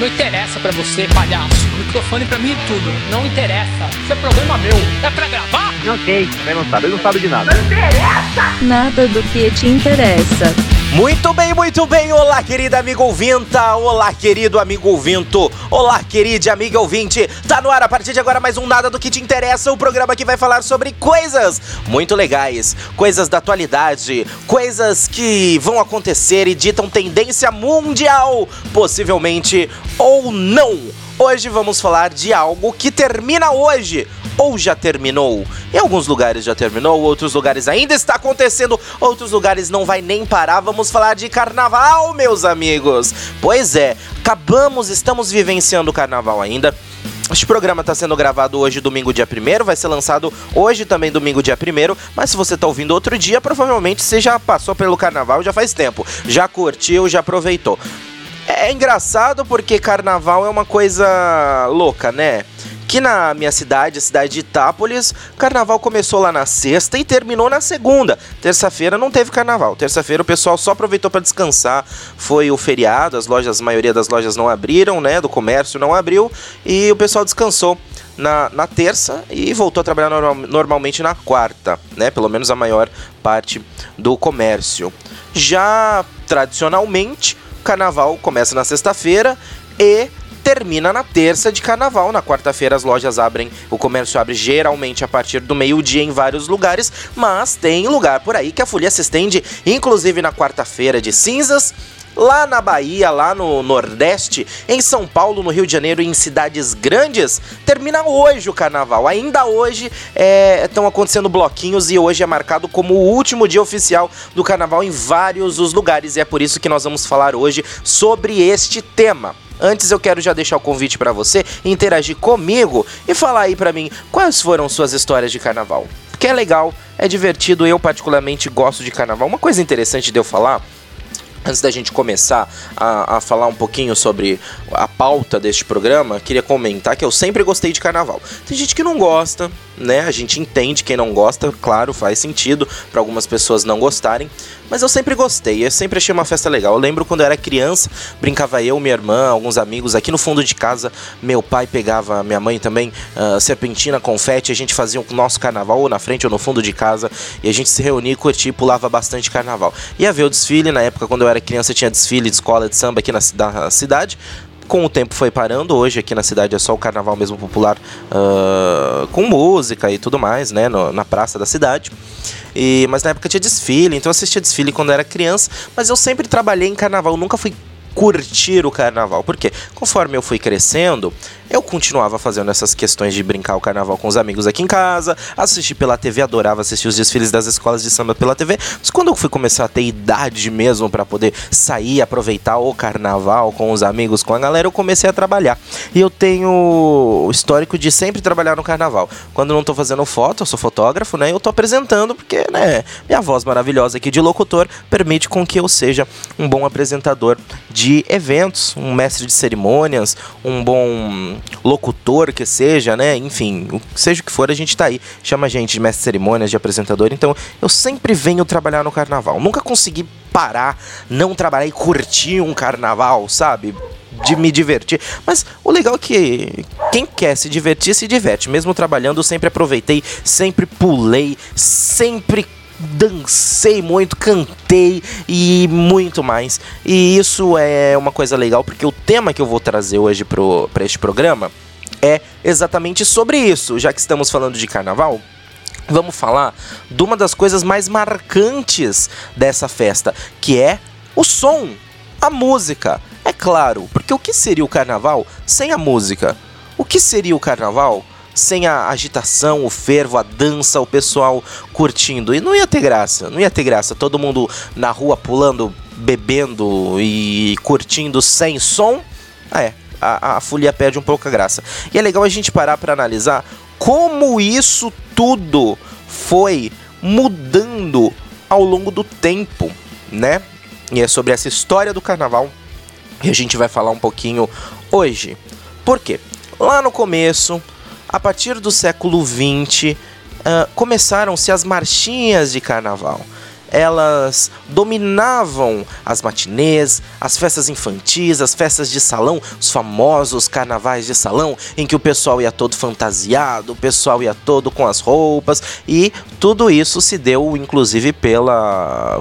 Não interessa pra você, palhaço. O microfone pra mim é tudo. Não interessa. Isso é problema meu. É pra gravar? Não sei. Também não sabe. Ele não sabe de nada. Não interessa! Nada do que te interessa. Muito bem, muito bem. Olá, querida amiga ouvinta. Olá, querido amigo ouvinto. Olá, querida amiga ouvinte. Tá no ar a partir de agora mais um Nada do que te interessa, o programa que vai falar sobre coisas muito legais, coisas da atualidade, coisas que vão acontecer e ditam tendência mundial, possivelmente ou não. Hoje vamos falar de algo que termina hoje ou já terminou. Em alguns lugares já terminou, outros lugares ainda está acontecendo, outros lugares não vai nem parar. Vamos falar de carnaval, meus amigos. Pois é, acabamos, estamos vivenciando o carnaval ainda. Este programa está sendo gravado hoje, domingo, dia 1 vai ser lançado hoje também, domingo, dia 1 mas se você está ouvindo outro dia, provavelmente você já passou pelo carnaval já faz tempo, já curtiu, já aproveitou. É engraçado porque carnaval é uma coisa louca, né? Aqui na minha cidade, a cidade de Itápolis, o carnaval começou lá na sexta e terminou na segunda. Terça-feira não teve carnaval. Terça-feira o pessoal só aproveitou para descansar. Foi o feriado, as lojas, a maioria das lojas não abriram, né? Do comércio não abriu e o pessoal descansou. Na, na terça e voltou a trabalhar normal, normalmente na quarta, né? Pelo menos a maior parte do comércio. Já tradicionalmente, carnaval começa na sexta-feira e termina na terça de carnaval. Na quarta-feira as lojas abrem, o comércio abre geralmente a partir do meio-dia em vários lugares, mas tem lugar por aí que a folia se estende, inclusive na quarta-feira de cinzas. Lá na Bahia, lá no Nordeste, em São Paulo, no Rio de Janeiro e em cidades grandes, termina hoje o carnaval. Ainda hoje estão é, acontecendo bloquinhos e hoje é marcado como o último dia oficial do carnaval em vários os lugares. E é por isso que nós vamos falar hoje sobre este tema. Antes eu quero já deixar o convite para você interagir comigo e falar aí para mim quais foram suas histórias de carnaval. Porque é legal, é divertido, eu particularmente gosto de carnaval. Uma coisa interessante de eu falar Antes da gente começar a, a, falar um pouquinho sobre a pauta deste programa, queria comentar que eu sempre gostei de carnaval. Tem gente que não gosta, né? A gente entende quem não gosta, claro, faz sentido para algumas pessoas não gostarem. Mas eu sempre gostei, eu sempre achei uma festa legal. Eu lembro quando eu era criança, brincava eu, minha irmã, alguns amigos aqui no fundo de casa. Meu pai pegava, minha mãe também, uh, serpentina, confete. A gente fazia o nosso carnaval ou na frente ou no fundo de casa. E a gente se reunia, curtia e pulava bastante carnaval. Ia ver o desfile, na época quando eu era criança tinha desfile de escola de samba aqui na, na cidade com o tempo foi parando. Hoje aqui na cidade é só o carnaval mesmo popular uh, com música e tudo mais, né? No, na praça da cidade. E, mas na época tinha desfile, então eu assistia desfile quando era criança. Mas eu sempre trabalhei em carnaval, nunca fui curtir o carnaval. Porque conforme eu fui crescendo, eu continuava fazendo essas questões de brincar o carnaval com os amigos aqui em casa, assistir pela TV, adorava assistir os desfiles das escolas de samba pela TV. Mas quando eu fui começar a ter idade mesmo para poder sair, aproveitar o carnaval com os amigos, com a galera, eu comecei a trabalhar. E eu tenho o histórico de sempre trabalhar no carnaval. Quando não tô fazendo foto, eu sou fotógrafo, né? Eu tô apresentando porque, né, minha voz maravilhosa aqui de locutor permite com que eu seja um bom apresentador de eventos, um mestre de cerimônias, um bom locutor que seja, né? Enfim, seja o que for, a gente tá aí. Chama a gente de mestre de cerimônias, de apresentador. Então, eu sempre venho trabalhar no carnaval. Nunca consegui parar, não trabalhar e curtir um carnaval, sabe? de me divertir. Mas o legal é que quem quer se divertir, se diverte. Mesmo trabalhando, sempre aproveitei, sempre pulei, sempre dancei muito, cantei e muito mais. E isso é uma coisa legal porque o tema que eu vou trazer hoje para este programa é exatamente sobre isso. Já que estamos falando de carnaval, vamos falar de uma das coisas mais marcantes dessa festa, que é o som, a música. É claro, porque o que seria o carnaval sem a música? O que seria o carnaval sem a agitação, o fervo, a dança, o pessoal curtindo. E não ia ter graça, não ia ter graça. Todo mundo na rua pulando, bebendo e curtindo sem som. Ah, é, a, a folia perde um pouco a graça. E é legal a gente parar para analisar como isso tudo foi mudando ao longo do tempo, né? E é sobre essa história do carnaval que a gente vai falar um pouquinho hoje. Por quê? Lá no começo, a partir do século XX, uh, começaram-se as marchinhas de carnaval. elas dominavam as matinês, as festas infantis, as festas de salão, os famosos carnavais de salão, em que o pessoal ia todo fantasiado, o pessoal ia todo com as roupas, e tudo isso se deu inclusive pelo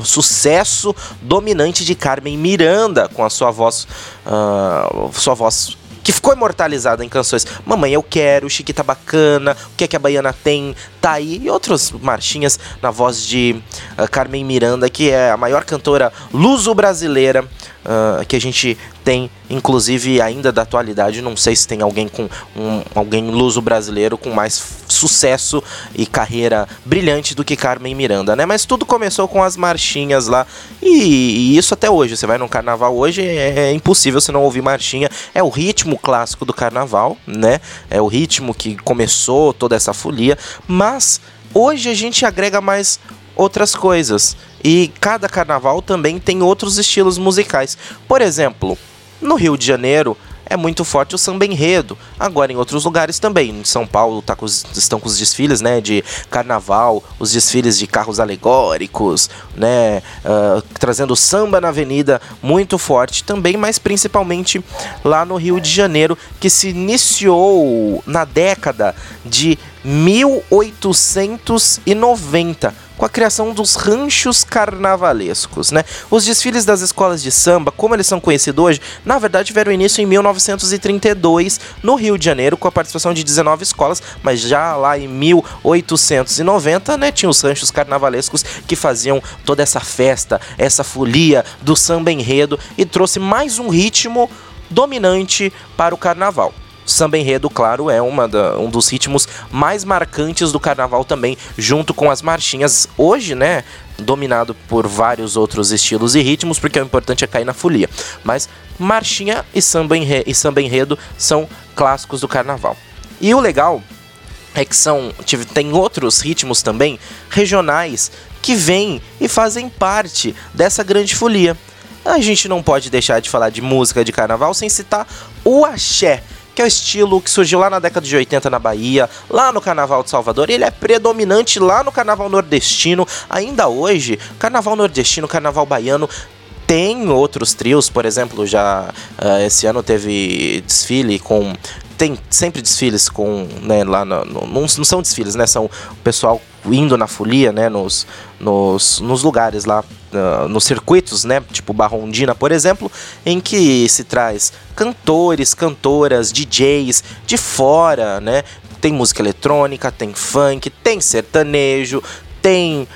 sucesso dominante de Carmen Miranda com a sua voz, uh, sua voz que ficou imortalizada em canções. Mamãe Eu Quero, Chiquita Bacana, O que é que a Baiana tem, tá aí, e outras marchinhas na voz de uh, Carmen Miranda, que é a maior cantora luso-brasileira uh, que a gente tem, inclusive ainda da atualidade. Não sei se tem alguém com um, alguém luso brasileiro com mais sucesso e carreira brilhante do que Carmen Miranda, né? Mas tudo começou com as marchinhas lá e, e isso até hoje. Você vai no carnaval hoje é, é impossível você não ouvir marchinha. É o ritmo clássico do carnaval, né? É o ritmo que começou toda essa folia, mas hoje a gente agrega mais outras coisas. E cada carnaval também tem outros estilos musicais. Por exemplo, no Rio de Janeiro é muito forte o samba enredo. Agora em outros lugares também. Em São Paulo tá com os, estão com os desfiles, né, de carnaval, os desfiles de carros alegóricos, né, uh, trazendo samba na avenida muito forte também, mas principalmente lá no Rio de Janeiro, que se iniciou na década de 1890 com a criação dos ranchos carnavalescos, né? Os desfiles das escolas de samba, como eles são conhecidos hoje, na verdade tiveram início em 1932 no Rio de Janeiro, com a participação de 19 escolas, mas já lá em 1890, né, tinha os ranchos carnavalescos que faziam toda essa festa, essa folia do samba enredo e trouxe mais um ritmo dominante para o carnaval. Samba enredo, claro, é uma da, um dos ritmos mais marcantes do carnaval também, junto com as marchinhas. Hoje, né, dominado por vários outros estilos e ritmos, porque o importante é cair na folia. Mas marchinha e samba, enredo, e samba enredo são clássicos do carnaval. E o legal é que são tem outros ritmos também regionais que vêm e fazem parte dessa grande folia. A gente não pode deixar de falar de música de carnaval sem citar o axé que é o estilo que surgiu lá na década de 80 na Bahia, lá no Carnaval de Salvador. Ele é predominante lá no Carnaval nordestino. Ainda hoje, Carnaval nordestino, Carnaval baiano tem outros trios, por exemplo, já uh, esse ano teve desfile com tem sempre desfiles com, né, lá no, no, não, são desfiles, né, são o pessoal indo na folia, né, nos, nos, nos lugares lá, uh, nos circuitos, né, tipo Barrondina, por exemplo, em que se traz cantores, cantoras, DJs de fora, né, tem música eletrônica, tem funk, tem sertanejo, tem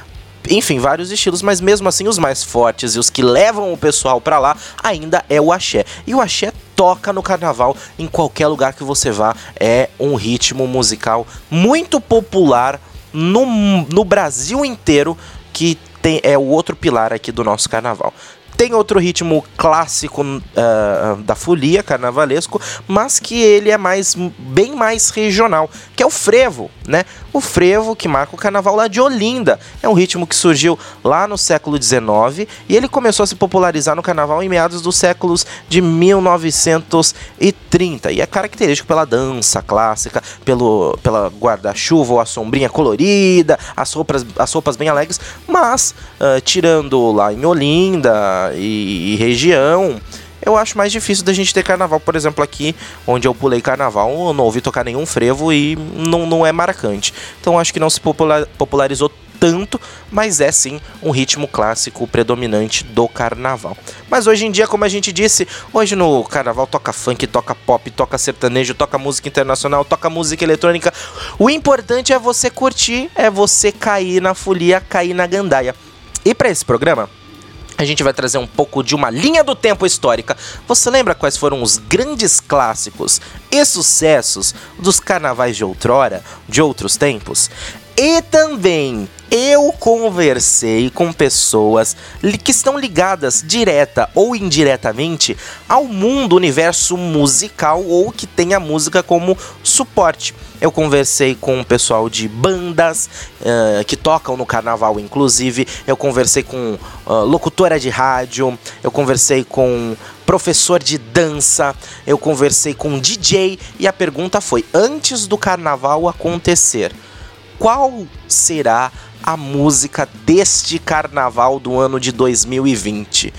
enfim, vários estilos, mas mesmo assim os mais fortes e os que levam o pessoal para lá ainda é o axé. E o axé toca no carnaval em qualquer lugar que você vá, é um ritmo musical muito popular no, no Brasil inteiro que tem, é o outro pilar aqui do nosso carnaval. Tem outro ritmo clássico uh, da folia, carnavalesco, mas que ele é mais bem mais regional, que é o frevo, né? O frevo que marca o carnaval lá de Olinda. É um ritmo que surgiu lá no século XIX e ele começou a se popularizar no carnaval em meados dos séculos de 1930. E é característico pela dança clássica, pelo pela guarda-chuva ou a sombrinha colorida, as roupas, as roupas bem alegres, mas uh, tirando lá em Olinda e, e região, eu acho mais difícil da gente ter carnaval, por exemplo, aqui onde eu pulei carnaval, eu não ouvi tocar nenhum frevo e não, não é marcante. Então acho que não se popular, popularizou tanto, mas é sim um ritmo clássico predominante do carnaval. Mas hoje em dia, como a gente disse, hoje no carnaval toca funk, toca pop, toca sertanejo, toca música internacional, toca música eletrônica. O importante é você curtir, é você cair na folia, cair na gandaia. E para esse programa, a gente vai trazer um pouco de uma linha do tempo histórica. Você lembra quais foram os grandes clássicos e sucessos dos carnavais de outrora, de outros tempos? E também eu conversei com pessoas que estão ligadas direta ou indiretamente ao mundo, universo musical ou que tem a música como suporte. Eu conversei com o pessoal de bandas uh, que tocam no carnaval, inclusive. Eu conversei com uh, locutora de rádio. Eu conversei com professor de dança. Eu conversei com DJ. E a pergunta foi: antes do carnaval acontecer, qual será a música deste carnaval do ano de 2020.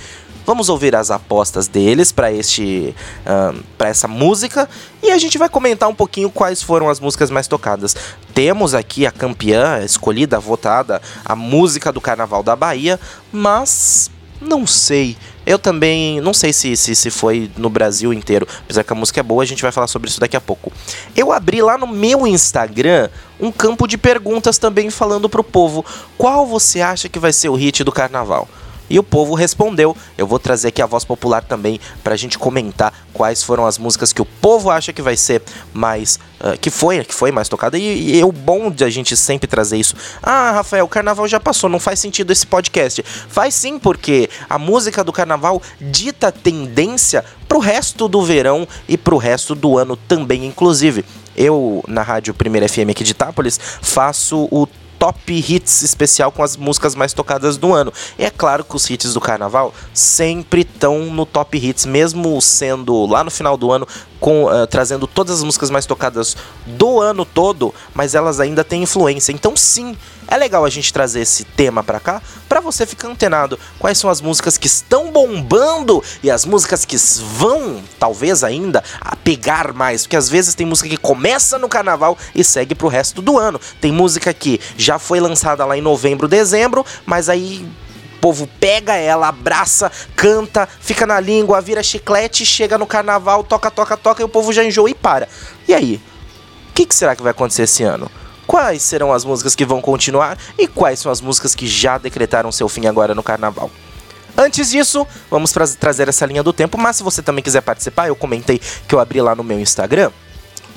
Vamos ouvir as apostas deles para este uh, para essa música e a gente vai comentar um pouquinho quais foram as músicas mais tocadas. Temos aqui a campeã escolhida, votada, a música do Carnaval da Bahia, mas não sei. Eu também não sei se, se, se foi no Brasil inteiro. Apesar que a música é boa, a gente vai falar sobre isso daqui a pouco. Eu abri lá no meu Instagram um campo de perguntas também falando pro povo qual você acha que vai ser o hit do carnaval. E o povo respondeu. Eu vou trazer aqui a voz popular também para a gente comentar quais foram as músicas que o povo acha que vai ser mais. Uh, que foi, que foi mais tocada. E, e é o bom de a gente sempre trazer isso. Ah, Rafael, o carnaval já passou, não faz sentido esse podcast. Faz sim, porque a música do carnaval dita tendência pro resto do verão e pro resto do ano também, inclusive. Eu, na Rádio Primeira FM aqui de Itápolis, faço o top hits especial com as músicas mais tocadas do ano. E é claro que os hits do carnaval sempre estão no top hits, mesmo sendo lá no final do ano com, uh, trazendo todas as músicas mais tocadas do ano todo, mas elas ainda têm influência. Então, sim, é legal a gente trazer esse tema para cá, para você ficar antenado quais são as músicas que estão bombando e as músicas que vão, talvez ainda, a pegar mais, porque às vezes tem música que começa no carnaval e segue pro resto do ano. Tem música que já foi lançada lá em novembro, dezembro, mas aí povo pega ela, abraça, canta, fica na língua, vira chiclete, chega no carnaval, toca, toca, toca e o povo já enjoa e para. E aí? O que, que será que vai acontecer esse ano? Quais serão as músicas que vão continuar e quais são as músicas que já decretaram seu fim agora no carnaval? Antes disso, vamos tra trazer essa linha do tempo, mas se você também quiser participar, eu comentei que eu abri lá no meu Instagram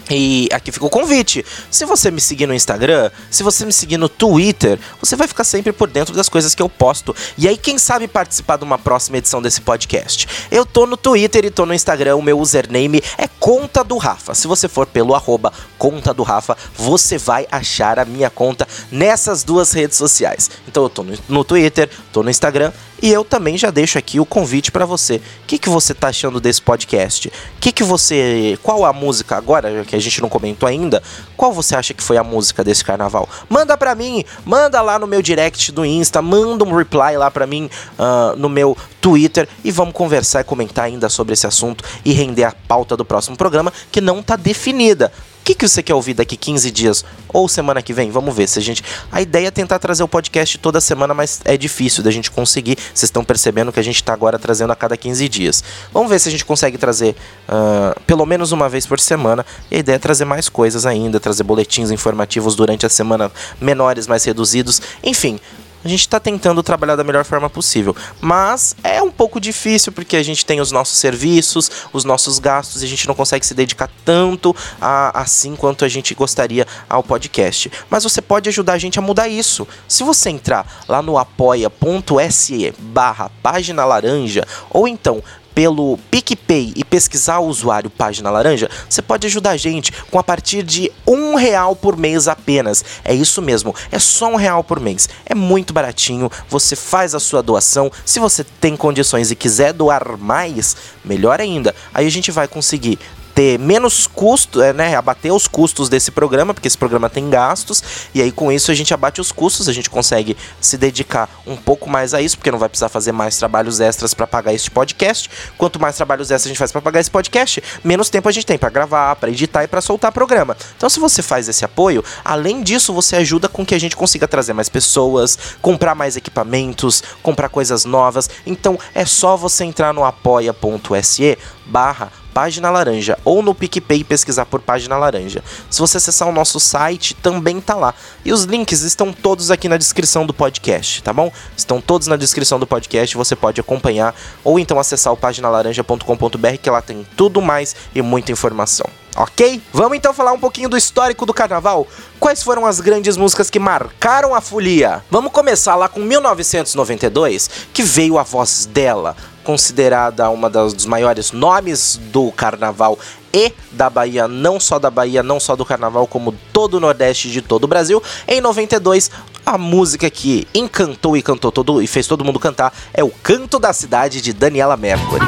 e aqui fica o convite. Se você me seguir no Instagram, se você me seguir no Twitter, você vai ficar sempre por dentro das coisas que eu posto. E aí, quem sabe participar de uma próxima edição desse podcast? Eu tô no Twitter e tô no Instagram, o meu username é Conta do Rafa. Se você for pelo arroba Conta do Rafa, você vai achar a minha conta nessas duas redes sociais. Então eu tô no, Twitter, tô no Instagram e eu também já deixo aqui o convite para você. O que, que você tá achando desse podcast? Que que você, qual a música agora que a gente não comentou ainda? Qual você acha que foi a música desse carnaval? Manda para mim, manda lá no meu direct do Insta, manda um reply lá para mim uh, no meu Twitter e vamos conversar e comentar ainda sobre esse assunto e render a pauta do próximo programa que não tá definida que, que você quer ouvir daqui 15 dias ou semana que vem? Vamos ver se a gente. A ideia é tentar trazer o podcast toda semana, mas é difícil da gente conseguir. Vocês estão percebendo que a gente está agora trazendo a cada 15 dias. Vamos ver se a gente consegue trazer uh, pelo menos uma vez por semana. E a ideia é trazer mais coisas ainda, trazer boletins informativos durante a semana menores, mais reduzidos. Enfim, a gente está tentando trabalhar da melhor forma possível, mas é um pouco difícil porque a gente tem os nossos serviços, os nossos gastos e a gente não consegue se dedicar tanto a, assim quanto a gente gostaria ao podcast. Mas você pode ajudar a gente a mudar isso. Se você entrar lá no apoia.se barra página laranja ou então pelo PicPay e pesquisar o usuário Página Laranja, você pode ajudar a gente com a partir de um real por mês apenas. É isso mesmo, é só um real por mês. É muito baratinho, você faz a sua doação. Se você tem condições e quiser doar mais, melhor ainda. Aí a gente vai conseguir ter menos custo, é, né, abater os custos desse programa, porque esse programa tem gastos, e aí com isso a gente abate os custos, a gente consegue se dedicar um pouco mais a isso, porque não vai precisar fazer mais trabalhos extras para pagar este podcast. Quanto mais trabalhos extras a gente faz para pagar esse podcast, menos tempo a gente tem para gravar, para editar e para soltar programa. Então se você faz esse apoio, além disso você ajuda com que a gente consiga trazer mais pessoas, comprar mais equipamentos, comprar coisas novas. Então é só você entrar no apoia.se barra Página Laranja ou no PicPay pesquisar por Página Laranja. Se você acessar o nosso site, também tá lá. E os links estão todos aqui na descrição do podcast, tá bom? Estão todos na descrição do podcast, você pode acompanhar ou então acessar o paginalaranja.com.br que lá tem tudo mais e muita informação. Ok? Vamos então falar um pouquinho do histórico do carnaval. Quais foram as grandes músicas que marcaram a folia? Vamos começar lá com 1992, que veio a voz dela, considerada uma dos maiores nomes do carnaval e da Bahia, não só da Bahia, não só do carnaval, como todo o Nordeste de todo o Brasil. Em 92, a música que encantou e cantou todo e fez todo mundo cantar é o Canto da Cidade de Daniela Mercury.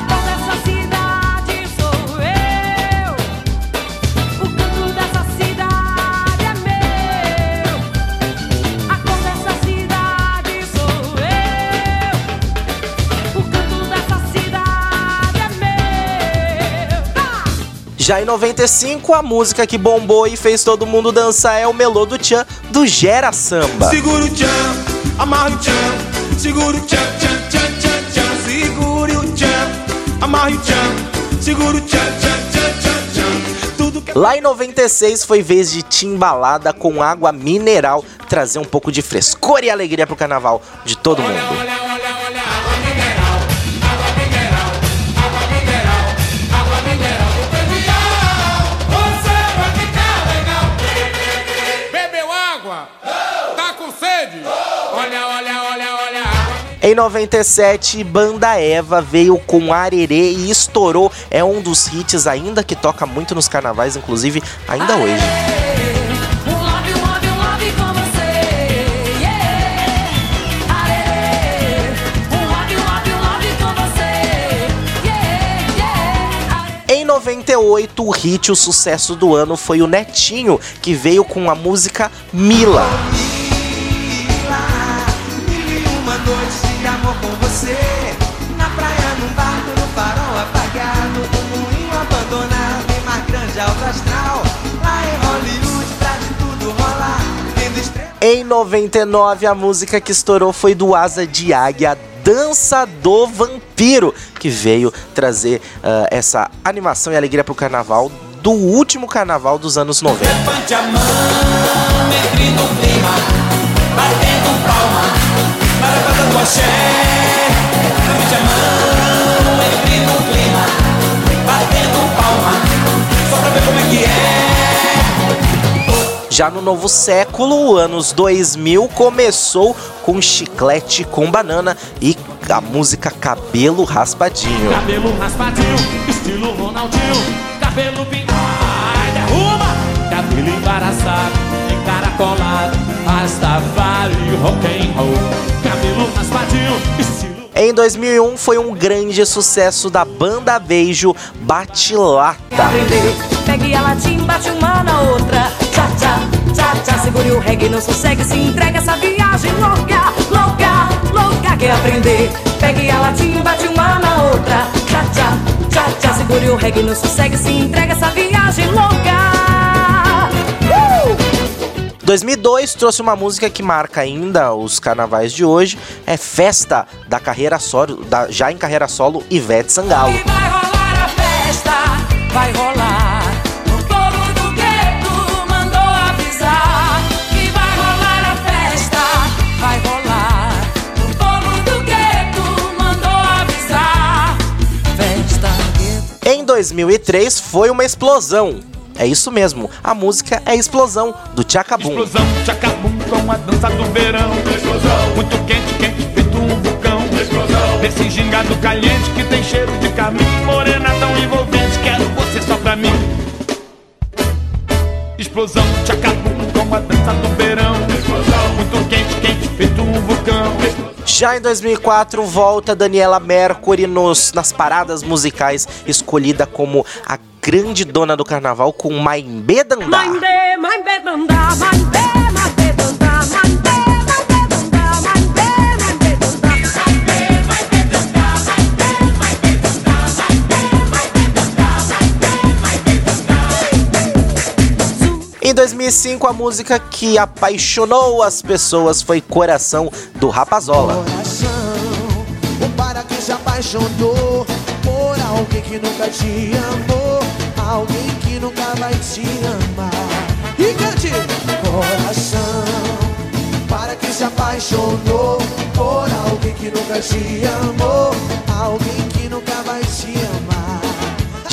Já em 95, a música que bombou e fez todo mundo dançar é o Melô do Tchan, do Gera Samba. Segura o tchan, amarra o tchan, segura o tchan, tchan, tchan, tchan, tchan, segure o tchan, amarra o tchan, segura o tchan, tchan, tchan, tchan, tchan. Tudo que Lá em 96 foi vez de Timbalada com água mineral trazer um pouco de frescor e alegria pro carnaval de todo mundo. olha, olha, olha, Em 97, Banda Eva veio com Arerê e estourou. É um dos hits ainda que toca muito nos carnavais, inclusive ainda hoje. Arerê. Em 98, o hit, o sucesso do ano foi o Netinho, que veio com a música Mila. Mil e uma noites de amor com você. Na praia, num barco, no farol apagado moinho abandonado em mar grande, alto astral. Lá em Hollywood, pra de tudo rolar Em 99, a música que estourou foi do Asa de Águia, Dança do Vampiro, que veio trazer ah, essa animação e alegria pro carnaval do último carnaval dos anos 90. Levante a mão, entre no clima, batendo palma, para casa do axé. Levante a mão, entre no clima, batendo palma, só pra ver como é que é. Já no novo século, anos 2000, começou com chiclete com banana e a música Cabelo Raspadinho. Cabelo raspadinho, estilo Ronaldinho. Cabelo pintado, derruba. Cabelo embaraçado, encaracolado. Rastafari, rock and roll. Em 2001 foi um grande sucesso da banda Beijo Batilata. Pegue a latim, bate uma na outra. Tchá, tchá, tchá, tchá. Segure o reggae, não sossegue, se entrega essa viagem louca, louca, louca. Quer aprender? Pegue a latim, bate uma na outra. Tchá, tchá, tchá, tchá. Segure o reggae, não sossegue, se entrega essa viagem louca. Uh! 2002 trouxe uma música que marca ainda os carnavais de hoje, é Festa da carreira solo, da, já em carreira solo Ivete Sangalo. E vai rolar a festa, vai rolar. Em 2003 foi uma explosão. É isso mesmo, a música é Explosão, do Tchacabum. Explosão, tchacabum com a dança do verão. Explosão, muito quente, quente, feito um vulcão. Explosão, desse gingado caliente que tem cheiro de carmim. Morena tão envolvente, quero você só pra mim. Explosão, tchacabum com a dança do verão. Explosão, muito quente, quente, feito um vulcão. Já em 2004 volta Daniela Mercury nos, nas paradas musicais, escolhida como a grande dona do carnaval com Maimbê Dandá. Mande, mande, danda, mande, Em 2005 a música que apaixonou as pessoas foi Coração do Rapazola. Coração, o para que se apaixonou Por alguém que nunca te amou Alguém que nunca vai te amar E cante! Coração, para que se apaixonou Por alguém que nunca te amou Alguém que nunca vai te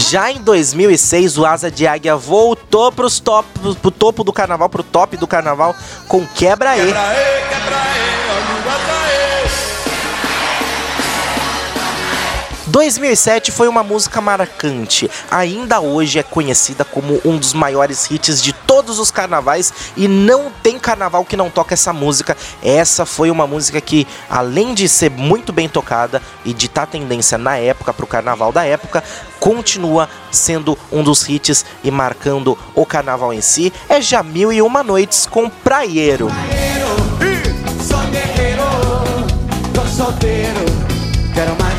Já em 2006 o Asa de Águia voltou pros top, pro topo do carnaval, pro top do carnaval com Quebra E. Quebra 2007 foi uma música marcante. Ainda hoje é conhecida como um dos maiores hits de todos os carnavais e não tem carnaval que não toca essa música. Essa foi uma música que, além de ser muito bem tocada e de estar tendência na época pro carnaval da época, continua sendo um dos hits e marcando o carnaval em si. É Já Mil e Uma Noites com Praieiro. Sou guerreiro, tô solteiro, quero mais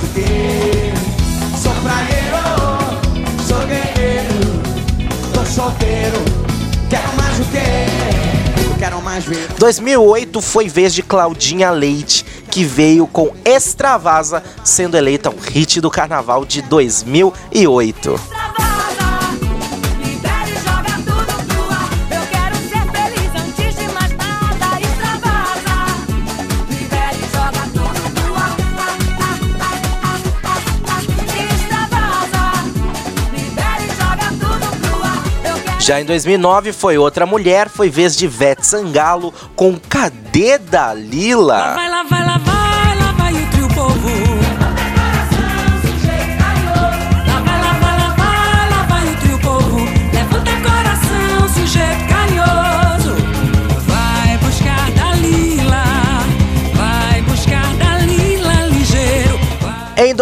solteiro. Quero mais o quê? Quero mais ver. 2008 foi vez de Claudinha Leite, que veio com Extravasa, sendo eleita um hit do carnaval de 2008. Já em 2009 foi outra mulher, foi vez de Vete Sangalo com Cadê Dalila? Vai lá, vai lá, vai lá, vai o trio povo.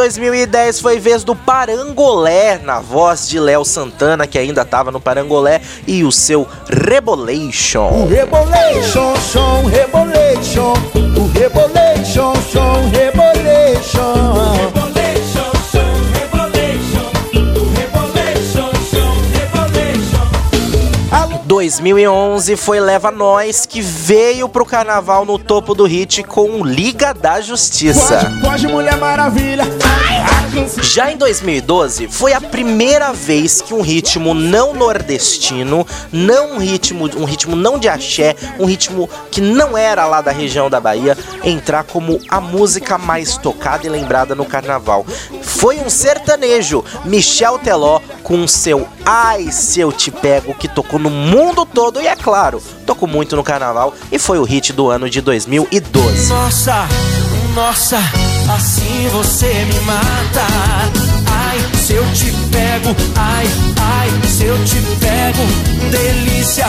2010 foi vez do Parangolé, na voz de Léo Santana, que ainda tava no Parangolé, e o seu Rebolation. Rebolation, som, rebolation. O rebolation, som, rebolation. 2011 foi Leva Nós, que veio pro carnaval no topo do hit com Liga da Justiça. Pode, pode, Mulher Maravilha. Já em 2012, foi a primeira vez que um ritmo não nordestino, não um ritmo, um ritmo não de axé, um ritmo que não era lá da região da Bahia, entrar como a música mais tocada e lembrada no carnaval. Foi um sertanejo, Michel Teló, com seu Ai Se Eu Te Pego, que tocou no mundo todo e, é claro, tocou muito no carnaval e foi o hit do ano de 2012. Nossa, nossa, assim você me mata. Ai, se eu te pego, ai, ai, se eu te pego, delícia,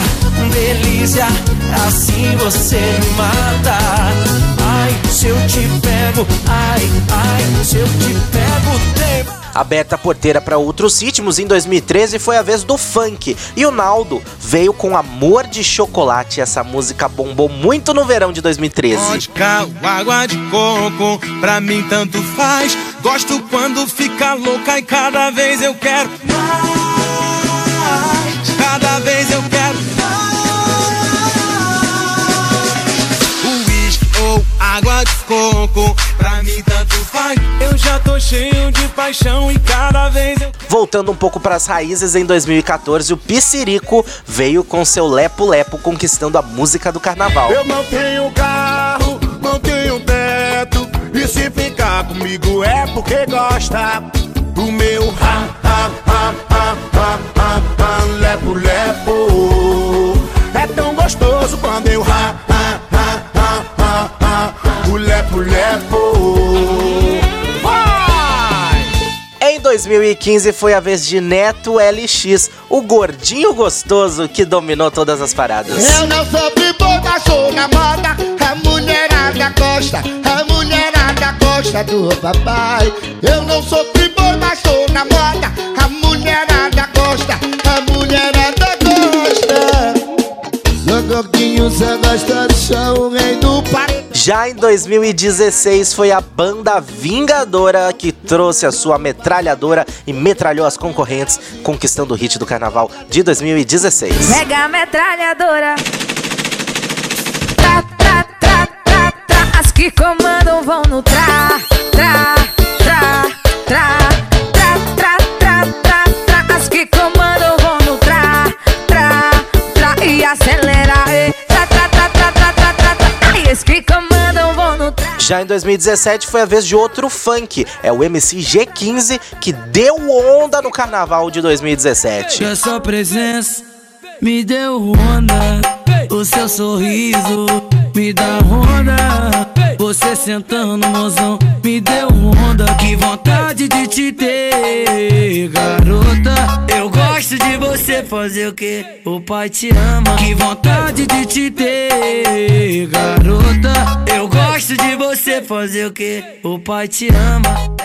delícia, assim você me mata. Ai, se eu te pego, ai, ai, se eu te pego, tem. Aberta a porteira para outros ritmos, em 2013 foi a vez do funk. E o Naldo veio com Amor de Chocolate. Essa música bombou muito no verão de 2013. Vodka água de coco, pra mim tanto faz. Gosto quando fica louca e cada vez eu quero mais. Cada vez eu quero mais. Uísque ou água de coco, pra mim tanto faz. Eu já tô cheio de paixão e cada vez eu Voltando um pouco para as raízes, em 2014 o Piscirico veio com seu Lepo Lepo conquistando a música do carnaval. Eu não tenho carro, não tenho teto. E se ficar comigo é porque gosta do meu ha, ha, ha, ha, ha, 2015 foi a vez de Neto LX, o gordinho gostoso que dominou todas as paradas. Eu não sou sou na moda. A mulherada gosta, a mulherada gosta do papai. Eu não sou sou na moda. A mulherada gosta, a mulherada gosta. Sou gordinho, cê gosta o rei do paredão. Já em 2016 foi a banda Vingadora que trouxe a sua metralhadora e metralhou as concorrentes, conquistando o hit do carnaval de 2016. Pega a metralhadora. Tra, tra, tra, tra, tra. As que comandam vão no tra, tra, tra, tra. Tra, tra, tra, tra, tra. As que comandam vão no tra, tra, tra. E acelera, e tra, tra, tra, tra, tra, tra, tra. E as que. Já em 2017 foi a vez de outro funk, é o MC G15 que deu onda no carnaval de 2017. Que a sua presença me deu onda. O seu sorriso me dá onda. Você sentando, mozão, me deu onda. Que vontade de te ter, garota. Eu gosto de você fazer o que? O pai te ama. Que vontade de te ter, garota. Eu gosto de você fazer o que? O pai te ama.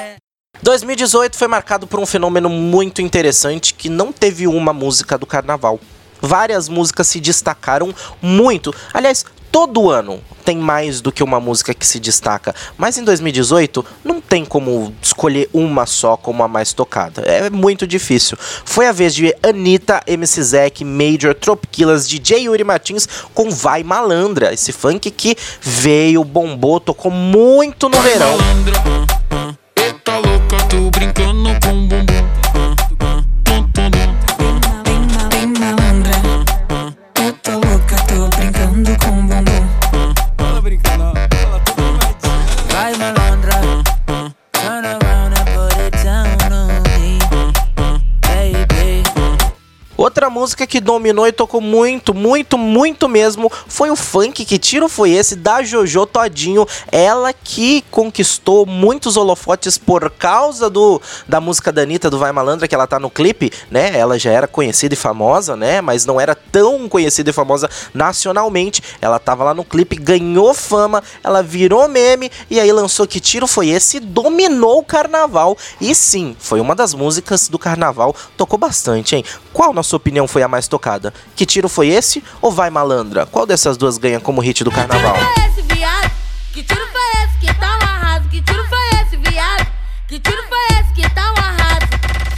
2018 foi marcado por um fenômeno muito interessante que não teve uma música do carnaval. Várias músicas se destacaram muito. Aliás, todo ano tem mais do que uma música que se destaca, mas em 2018 não tem como escolher uma só como a mais tocada. É muito difícil. Foi a vez de Anitta, MC Zack, Major, Tropkillaz, DJ Yuri Martins com Vai Malandra, esse funk que veio, bombou, tocou muito no verão. Outra música que dominou e tocou muito, muito, muito mesmo foi o funk. Que tiro foi esse da Jojo Todinho? Ela que conquistou muitos holofotes por causa do da música da Anitta, do Vai Malandra, que ela tá no clipe, né? Ela já era conhecida e famosa, né? Mas não era tão conhecida e famosa nacionalmente. Ela tava lá no clipe, ganhou fama, ela virou meme e aí lançou Que Tiro Foi Esse? dominou o carnaval. E sim, foi uma das músicas do carnaval. Tocou bastante, hein? Qual, na sua opinião, foi a mais tocada? Que tiro foi esse ou Vai Malandra? Qual dessas duas ganha como hit do carnaval? foi esse, viado? Que tiro foi esse que tá um arraso? Que tiro foi esse, viado? Que tiro foi esse que tá um arraso?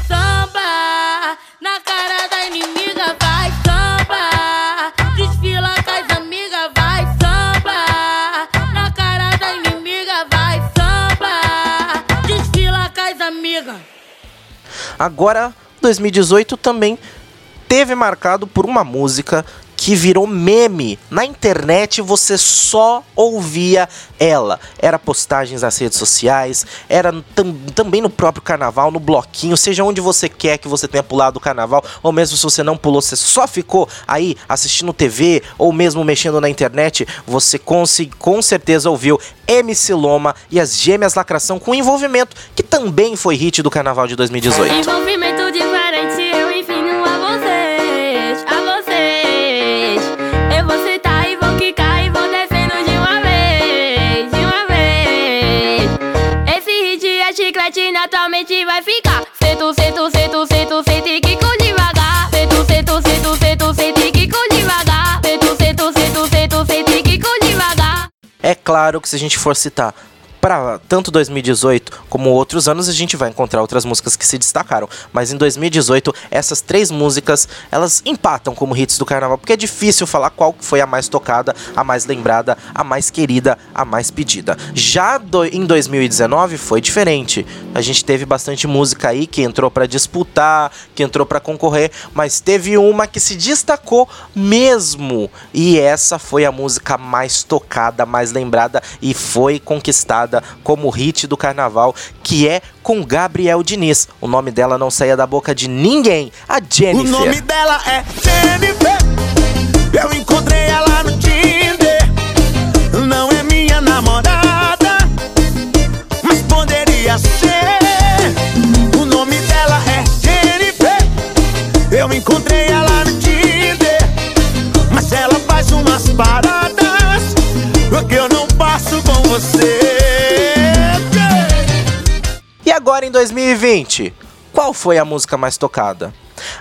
Samba na cara da inimiga, vai samba. Desfila com as amigas, vai samba. Na cara da inimiga, vai samba. Desfila com as amigas. Agora, 2018 também teve marcado por uma música que virou meme. Na internet você só ouvia ela. Era postagens nas redes sociais, era tam- também no próprio carnaval, no bloquinho, seja onde você quer que você tenha pulado o carnaval, ou mesmo se você não pulou, você só ficou aí assistindo TV ou mesmo mexendo na internet, você com, com certeza ouviu MC Loma e as Gêmeas Lacração com envolvimento, que também foi hit do carnaval de 2018. Envolvimento é chiclete, naturalmente vai ficar. Sento, sento, sento, sento, sento e quico devagar. Sento, sento, sento, sento, sento e quico devagar. Sento, sento, sento, sento, sento e quico devagar. É claro que se a gente for citar para tanto 2018 como outros anos, a gente vai encontrar outras músicas que se destacaram. Mas em 2018, essas três músicas, elas empatam como hits do carnaval, porque é difícil falar qual foi a mais tocada, a mais lembrada, a mais querida, a mais pedida. Já do- em 2019 foi diferente. A gente teve bastante música aí que entrou para disputar, que entrou para concorrer, mas teve uma que se destacou mesmo. E essa foi a música mais tocada, mais lembrada e foi conquistada como hit do carnaval, que é com Gabriel Diniz. O nome dela não saía da boca de ninguém, a Jennifer. O nome dela é Jennifer. Eu encontrei ela no Tinder. Não é minha namorada, mas poderia ser. O nome dela é Jennifer. Eu encontrei ela no Tinder, mas ela faz umas paradas que eu não passo com você. Agora em 2020, qual foi a música mais tocada?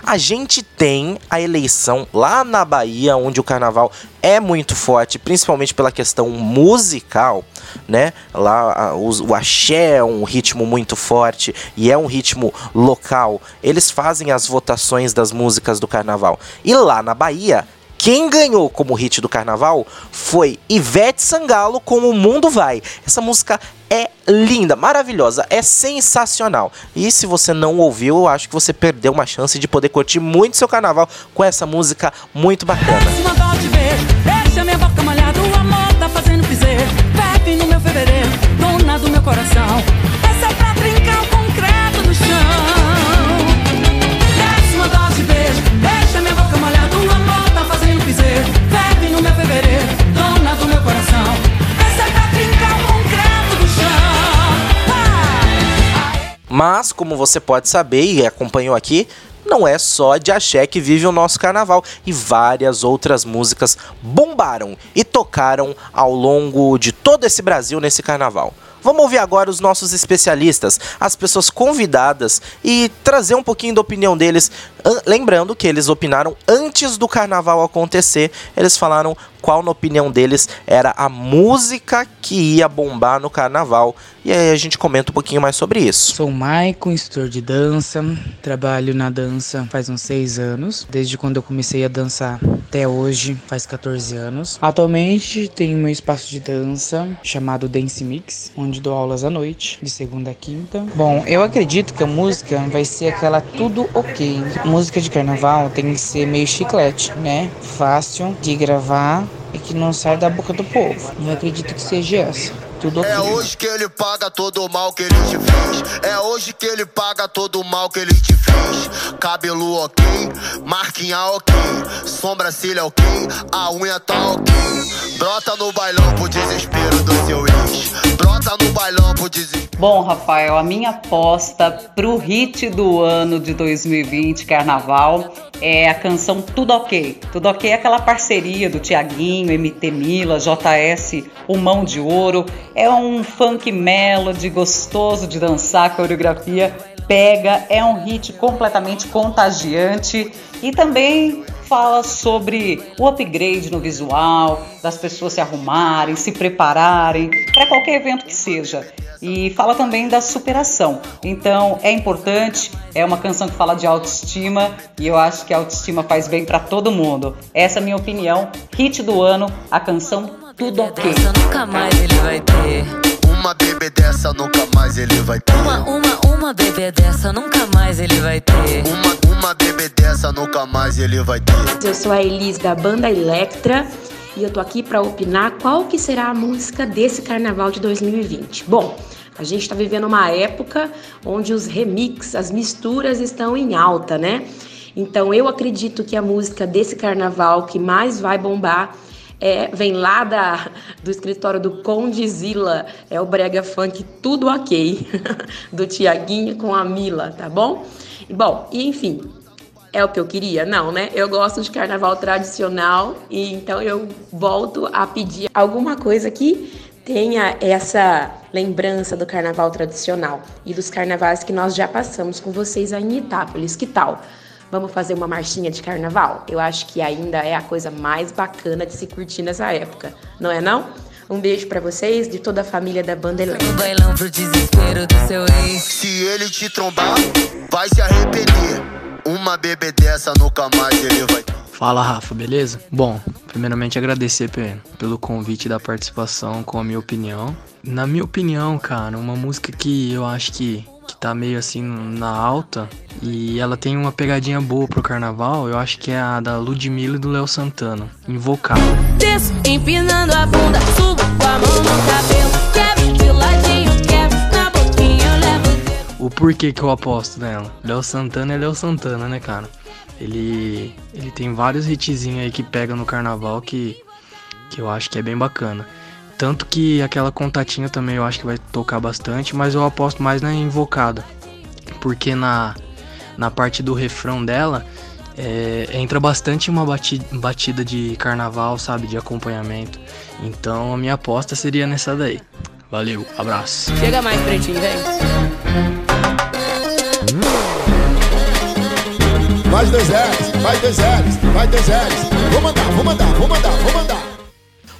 A gente tem a eleição lá na Bahia, onde o carnaval é muito forte, principalmente pela questão musical, né? Lá o axé é um ritmo muito forte e é um ritmo local. Eles fazem as votações das músicas do carnaval. E lá na Bahia, quem ganhou como hit do carnaval foi Ivete Sangalo com O Mundo Vai. Essa música é linda, maravilhosa, é sensacional. E se você não ouviu, eu acho que você perdeu uma chance de poder curtir muito seu carnaval com essa música muito bacana. Ver, deixa Mas, como você pode saber e acompanhou aqui, não é só de axé que vive o nosso carnaval e várias outras músicas bombaram e tocaram ao longo de todo esse Brasil nesse carnaval. Vamos ouvir agora os nossos especialistas, as pessoas convidadas e trazer um pouquinho da opinião deles. An- Lembrando que eles opinaram antes do carnaval acontecer. Eles falaram qual, na opinião deles, era a música que ia bombar no carnaval. E aí a gente comenta um pouquinho mais sobre isso. Sou Maicon, instrutor de dança. Trabalho na dança faz uns seis anos. Desde quando eu comecei a dançar até hoje, faz 14 anos. Atualmente tenho meu espaço de dança chamado Dance Mix, onde dou aulas à noite, de segunda a quinta. Bom, eu acredito que a música vai ser aquela tudo ok. Música de carnaval tem que ser meio chiclete, né? Fácil de gravar e que não sai da boca do povo. Eu acredito que seja essa. É hoje que ele paga todo o mal que ele te fez. É hoje que ele paga todo o mal que ele te fez. Cabelo ok, marquinha ok, sobrancelha ok, a unha tá ok. Brota no bailão pro desespero do seu ex. Brota no bailão pro. Bom, Rafael, a minha aposta pro hit do ano de 2020, Carnaval, é a canção Tudo Ok. Tudo Ok é aquela parceria do Tiaguinho, MT Mila, JS, o Mão de Ouro. É um funk melody gostoso de dançar, coreografia pega, é um hit completamente contagiante e também fala sobre o upgrade no visual, das pessoas se arrumarem, se prepararem para qualquer evento que seja. E fala também da superação. Então é importante, é uma canção que fala de autoestima e eu acho que a autoestima faz bem para todo mundo. Essa é a minha opinião. Hit do ano, a canção Tudo Ok. Nunca mais ele vai ter. Uma bebê dessa nunca mais ele vai ter. Uma, uma, uma bebê dessa nunca mais ele vai ter. Uma, uma bebê dessa nunca mais ele vai ter. Eu sou a Elis da banda Electra e eu tô aqui para opinar qual que será a música desse carnaval de 2020. Bom, a gente está vivendo uma época onde os remix, as misturas estão em alta, né? Então eu acredito que a música desse carnaval que mais vai bombar é, vem lá da, do escritório do Condizila, é o brega funk tudo ok, do Tiaguinho com a Mila, tá bom? Bom, e enfim, é o que eu queria? Não, né? Eu gosto de carnaval tradicional e então eu volto a pedir alguma coisa que tenha essa lembrança do carnaval tradicional e dos carnavais que nós já passamos com vocês aí em Itápolis. Que tal? Vamos fazer uma marchinha de carnaval? Eu acho que ainda é a coisa mais bacana de se curtir nessa época, não é não? Um beijo pra vocês, de toda a família da Banda. Bailão pro desespero do seu ex. Se ele te trombar, vai se arrepender. Uma bebê dessa nunca mais ele vai. Fala Rafa, beleza? Bom, primeiramente agradecer pe- pelo convite da participação com a minha opinião. Na minha opinião, cara, uma música que eu acho que, que tá meio assim na alta e ela tem uma pegadinha boa pro carnaval, eu acho que é a da Ludmilla e do Léo Santana, Invocado. Desço, empinando a bunda, subo com a mão no cabelo. Quebro de ladinho, quebro na boquinha, eu levo O porquê que eu aposto nela? Léo Santana é Léo Santana, né, cara? Ele, ele tem vários hitzinhos aí que pega no carnaval que, que eu acho que é bem bacana. Tanto que aquela contatinha também eu acho que vai tocar bastante, mas eu aposto mais na invocada. Porque na, na parte do refrão dela é, entra bastante uma bati- batida de carnaval, sabe? De acompanhamento. Então a minha aposta seria nessa daí. Valeu, abraço. Chega mais, pretinho, vem. Mais dois L's, mais dois L's, mais dois L's. Vou mandar, vou mandar, vou mandar, vou mandar.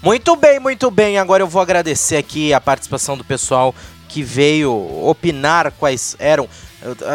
Muito bem, muito bem. Agora eu vou agradecer aqui a participação do pessoal que veio opinar quais eram.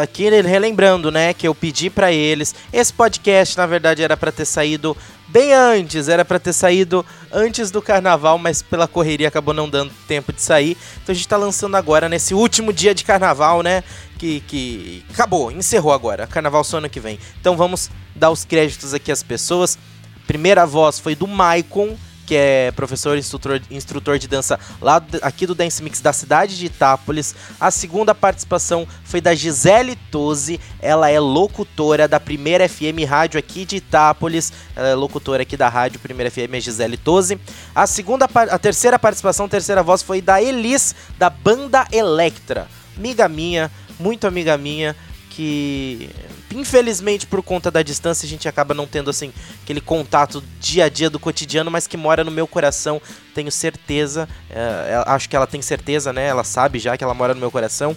Aqui relembrando, né, que eu pedi pra eles. Esse podcast, na verdade, era pra ter saído bem antes, era pra ter saído antes do carnaval, mas pela correria acabou não dando tempo de sair. Então a gente tá lançando agora nesse último dia de carnaval, né? Que, que acabou, encerrou agora. Carnaval só ano que vem. Então vamos dar os créditos aqui às pessoas. Primeira voz foi do Maicon, que é professor e instrutor, instrutor de dança lá aqui do Dance Mix da cidade de Itápolis. A segunda participação foi da Gisele Tosi, ela é locutora da Primeira FM Rádio aqui de Itápolis. Ela é locutora aqui da rádio Primeira FM, é Gisele Tosi. A segunda, a terceira participação, terceira voz foi da Elis da Banda Electra. Amiga minha, muito amiga minha, que infelizmente por conta da distância a gente acaba não tendo assim aquele contato dia a dia do cotidiano, mas que mora no meu coração, tenho certeza, é, acho que ela tem certeza, né? Ela sabe já que ela mora no meu coração.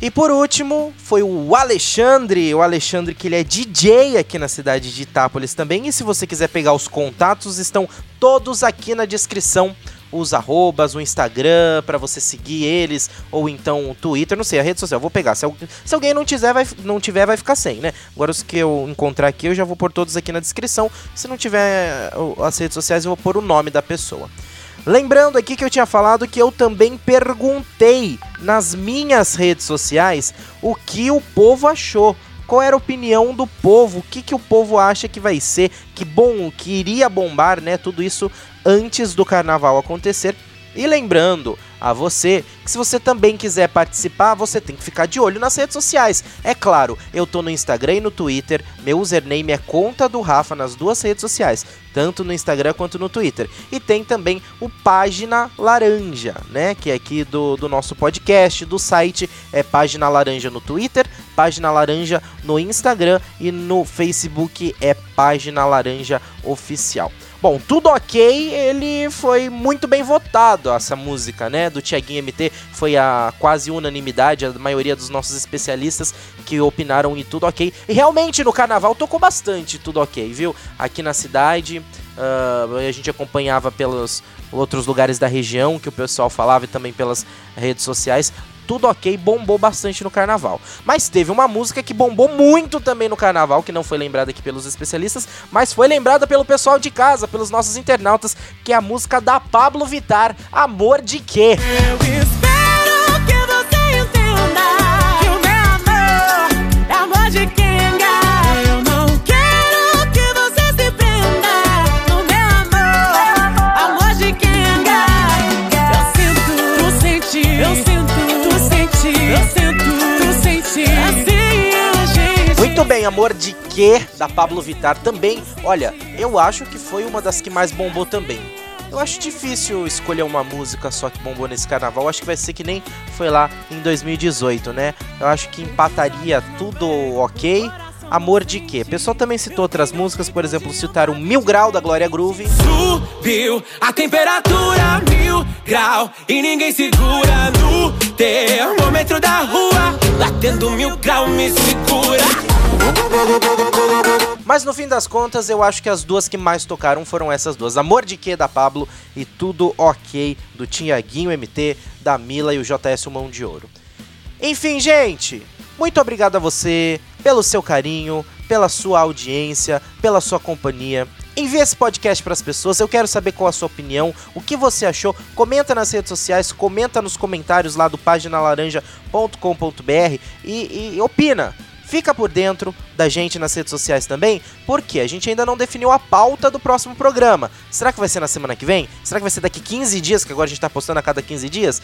E por último, foi o Alexandre, o Alexandre que ele é DJ aqui na cidade de Itápolis também. E se você quiser pegar os contatos, estão todos aqui na descrição. Os arrobas, o Instagram, para você seguir eles, ou então o Twitter, não sei, a rede social, vou pegar. Se, se alguém não tiver, vai, não tiver, vai ficar sem, né? Agora os que eu encontrar aqui, eu já vou pôr todos aqui na descrição. Se não tiver as redes sociais, eu vou pôr o nome da pessoa. Lembrando aqui que eu tinha falado que eu também perguntei nas minhas redes sociais o que o povo achou. Qual era a opinião do povo? O que, que o povo acha que vai ser? Que bom, que iria bombar, né? Tudo isso antes do carnaval acontecer. E lembrando a você que se você também quiser participar, você tem que ficar de olho nas redes sociais. É claro, eu tô no Instagram e no Twitter, meu username é conta do Rafa nas duas redes sociais, tanto no Instagram quanto no Twitter. E tem também o Página Laranja, né, que é aqui do, do nosso podcast, do site, é Página Laranja no Twitter, Página Laranja no Instagram e no Facebook é Página Laranja Oficial. Bom, tudo ok, ele foi muito bem votado, essa música, né? Do Tiaguinho MT. Foi a quase unanimidade, a maioria dos nossos especialistas que opinaram e tudo ok. E realmente no carnaval tocou bastante tudo ok, viu? Aqui na cidade. Uh, a gente acompanhava pelos outros lugares da região que o pessoal falava e também pelas redes sociais tudo ok, bombou bastante no carnaval. Mas teve uma música que bombou muito também no carnaval, que não foi lembrada aqui pelos especialistas, mas foi lembrada pelo pessoal de casa, pelos nossos internautas, que é a música da Pablo Vitar, Amor de Quê? Eu espero Bem, Amor de Quê, da Pablo Vittar também. Olha, eu acho que foi uma das que mais bombou também. Eu acho difícil escolher uma música só que bombou nesse carnaval. Acho que vai ser que nem foi lá em 2018, né? Eu acho que empataria tudo ok. Amor de quê? O pessoal também citou outras músicas, por exemplo, citaram Mil Grau da Glória Groove. Subiu a temperatura mil grau e ninguém segura no termômetro da rua. Batendo mil grau me segura. Mas no fim das contas, eu acho que as duas que mais tocaram foram essas duas: Amor de Quê da Pablo e Tudo Ok do Tinhaguinho MT, da Mila e o JS Mão de Ouro. Enfim, gente, muito obrigado a você pelo seu carinho, pela sua audiência, pela sua companhia. Envie esse podcast para as pessoas. Eu quero saber qual a sua opinião, o que você achou. Comenta nas redes sociais, comenta nos comentários lá do paginalaranja.com.br e, e opina. Fica por dentro da gente nas redes sociais também, porque a gente ainda não definiu a pauta do próximo programa. Será que vai ser na semana que vem? Será que vai ser daqui 15 dias, que agora a gente tá postando a cada 15 dias?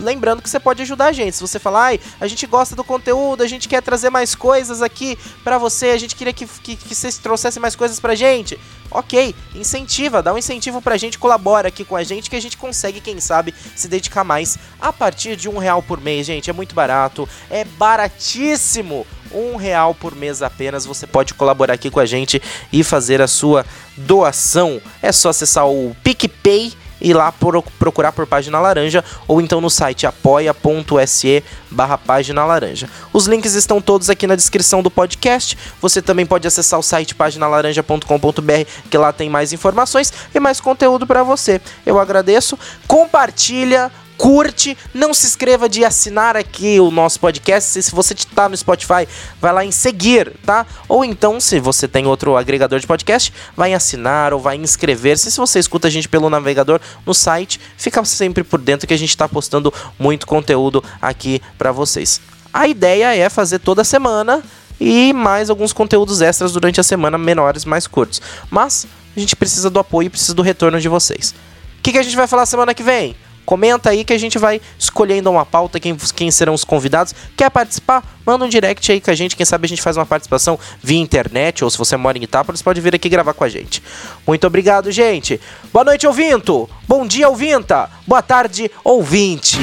Lembrando que você pode ajudar a gente. Se você falar, ai, a gente gosta do conteúdo, a gente quer trazer mais coisas aqui para você, a gente queria que, que, que vocês trouxessem mais coisas pra gente. Ok, incentiva, dá um incentivo pra gente, colabora aqui com a gente, que a gente consegue, quem sabe, se dedicar mais a partir de um real por mês, gente. É muito barato, é baratíssimo um real por mês apenas. Você pode colaborar aqui com a gente e fazer a sua doação. É só acessar o PicPay e lá procurar por Página Laranja ou então no site apoia.se barra Página Laranja. Os links estão todos aqui na descrição do podcast. Você também pode acessar o site paginalaranja.com.br que lá tem mais informações e mais conteúdo para você. Eu agradeço. Compartilha, curte, não se esqueça de assinar aqui o nosso podcast. Se você está no Spotify, vai lá em seguir, tá? Ou então, se você tem outro agregador de podcast, vai em assinar ou vai inscrever-se. Se você escuta a gente pelo navegador no site, fica sempre por dentro que a gente está postando muito conteúdo aqui para vocês. A ideia é fazer toda semana e mais alguns conteúdos extras durante a semana, menores, mais curtos. Mas a gente precisa do apoio e precisa do retorno de vocês. O que, que a gente vai falar semana que vem? Comenta aí que a gente vai escolhendo uma pauta, quem, quem serão os convidados. Quer participar? Manda um direct aí com a gente. Quem sabe a gente faz uma participação via internet, ou se você mora em Itápolis, pode vir aqui gravar com a gente. Muito obrigado, gente. Boa noite, ouvinto. Bom dia, ouvinta. Boa tarde, ouvinte.